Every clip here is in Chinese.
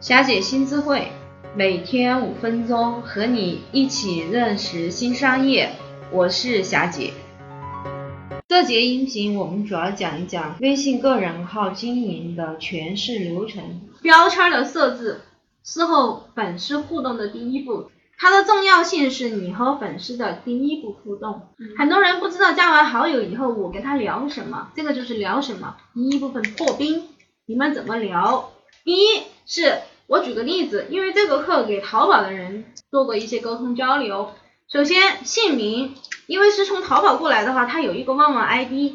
霞姐新智慧，每天五分钟，和你一起认识新商业。我是霞姐。这节音频我们主要讲一讲微信个人号经营的全市流程。标签的设置是后粉丝互动的第一步，它的重要性是你和粉丝的第一步互动。很多人不知道加完好友以后我跟他聊什么，这个就是聊什么。第一部分破冰，你们怎么聊？第一是我举个例子，因为这个课给淘宝的人做过一些沟通交流。首先姓名，因为是从淘宝过来的话，它有一个旺旺 ID。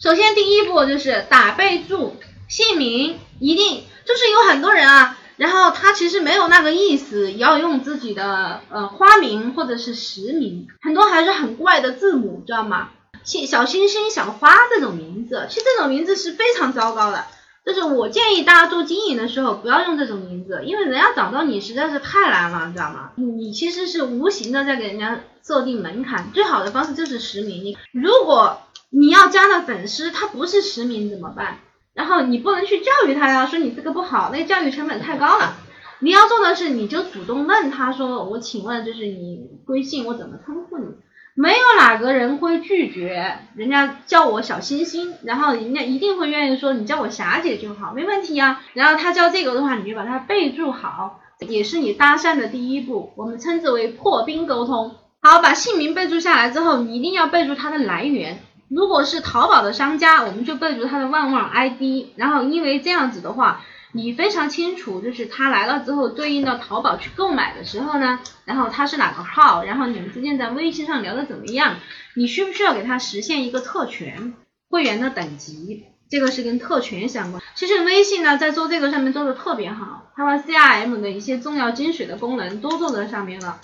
首先第一步就是打备注，姓名一定就是有很多人啊，然后他其实没有那个意思，要用自己的呃花名或者是实名，很多还是很怪的字母，知道吗？星小星星、小花这种名字，其实这种名字是非常糟糕的。就是我建议大家做经营的时候不要用这种名字，因为人家找到你实在是太难了，你知道吗？你其实是无形的在给人家设定门槛。最好的方式就是实名。你如果你要加的粉丝他不是实名怎么办？然后你不能去教育他呀，说你这个不好，那个教育成本太高了。你要做的是，你就主动问他说，我请问就是你微信我怎么称呼你？没有哪个人会拒绝人家叫我小星星，然后人家一定会愿意说你叫我霞姐就好，没问题呀。然后他叫这个的话，你就把它备注好，也是你搭讪的第一步，我们称之为破冰沟通。好，把姓名备注下来之后，你一定要备注它的来源。如果是淘宝的商家，我们就备注他的旺旺 ID，然后因为这样子的话。你非常清楚，就是他来了之后，对应到淘宝去购买的时候呢，然后他是哪个号，然后你们之间在微信上聊的怎么样？你需不需要给他实现一个特权会员的等级？这个是跟特权相关。其实微信呢，在做这个上面做的特别好，它把 CRM 的一些重要精髓的功能都做在上面了。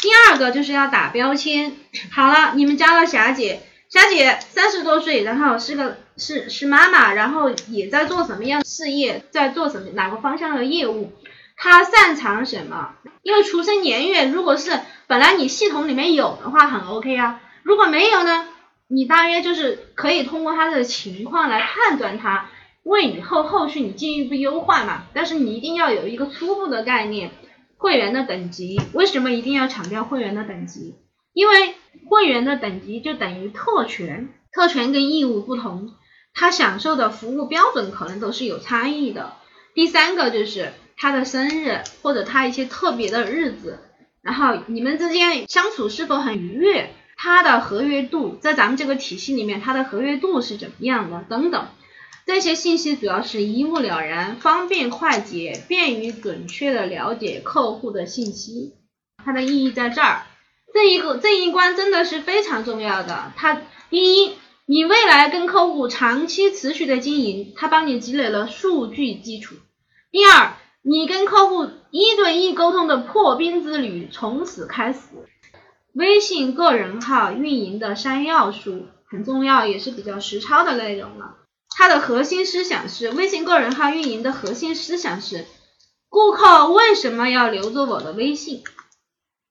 第二个就是要打标签。好了，你们加了霞姐。霞姐三十多岁，然后是个是是妈妈，然后也在做什么样事业，在做什么哪个方向的业务？她擅长什么？因为出生年月，如果是本来你系统里面有的话，很 OK 啊。如果没有呢，你大约就是可以通过他的情况来判断他，为以后后续你进一步优化嘛。但是你一定要有一个初步的概念，会员的等级，为什么一定要强调会员的等级？因为会员的等级就等于特权，特权跟义务不同，他享受的服务标准可能都是有差异的。第三个就是他的生日或者他一些特别的日子，然后你们之间相处是否很愉悦，他的合约度在咱们这个体系里面，他的合约度是怎么样的等等，这些信息主要是一目了然，方便快捷，便于准确的了解客户的信息，它的意义在这儿。这一个这一关真的是非常重要的。它第一，你未来跟客户长期持续的经营，它帮你积累了数据基础。第二，你跟客户一对一沟通的破冰之旅从此开始。微信个人号运营的三要素很重要，也是比较实操的内容了。它的核心思想是，微信个人号运营的核心思想是，顾客为什么要留着我的微信？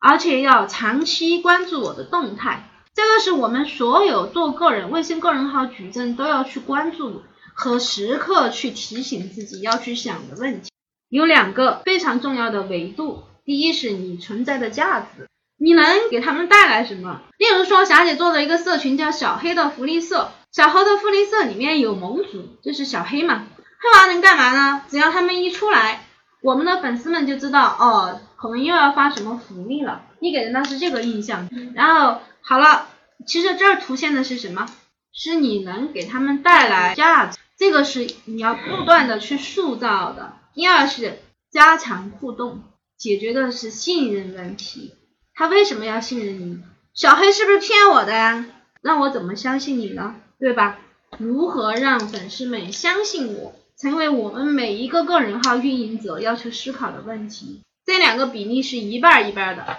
而且要长期关注我的动态，这个是我们所有做个人微信个人号矩阵都要去关注和时刻去提醒自己要去想的问题。有两个非常重要的维度，第一是你存在的价值，你能给他们带来什么？例如说，霞姐做的一个社群叫小黑的福利社，小黑的福利社里面有盟主，就是小黑嘛，黑娃能干嘛呢？只要他们一出来，我们的粉丝们就知道哦。可能又要发什么福利了？你给人家是这个印象，然后好了，其实这儿凸显的是什么？是你能给他们带来价值，这个是你要不断的去塑造的。第二是加强互动，解决的是信任问题。他为什么要信任你？小黑是不是骗我的呀？那我怎么相信你呢？对吧？如何让粉丝们相信我，成为我们每一个个人号运营者要去思考的问题。这两个比例是一半一半的。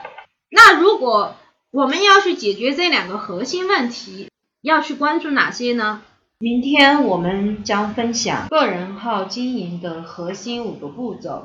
那如果我们要去解决这两个核心问题，要去关注哪些呢？明天我们将分享个人号经营的核心五个步骤。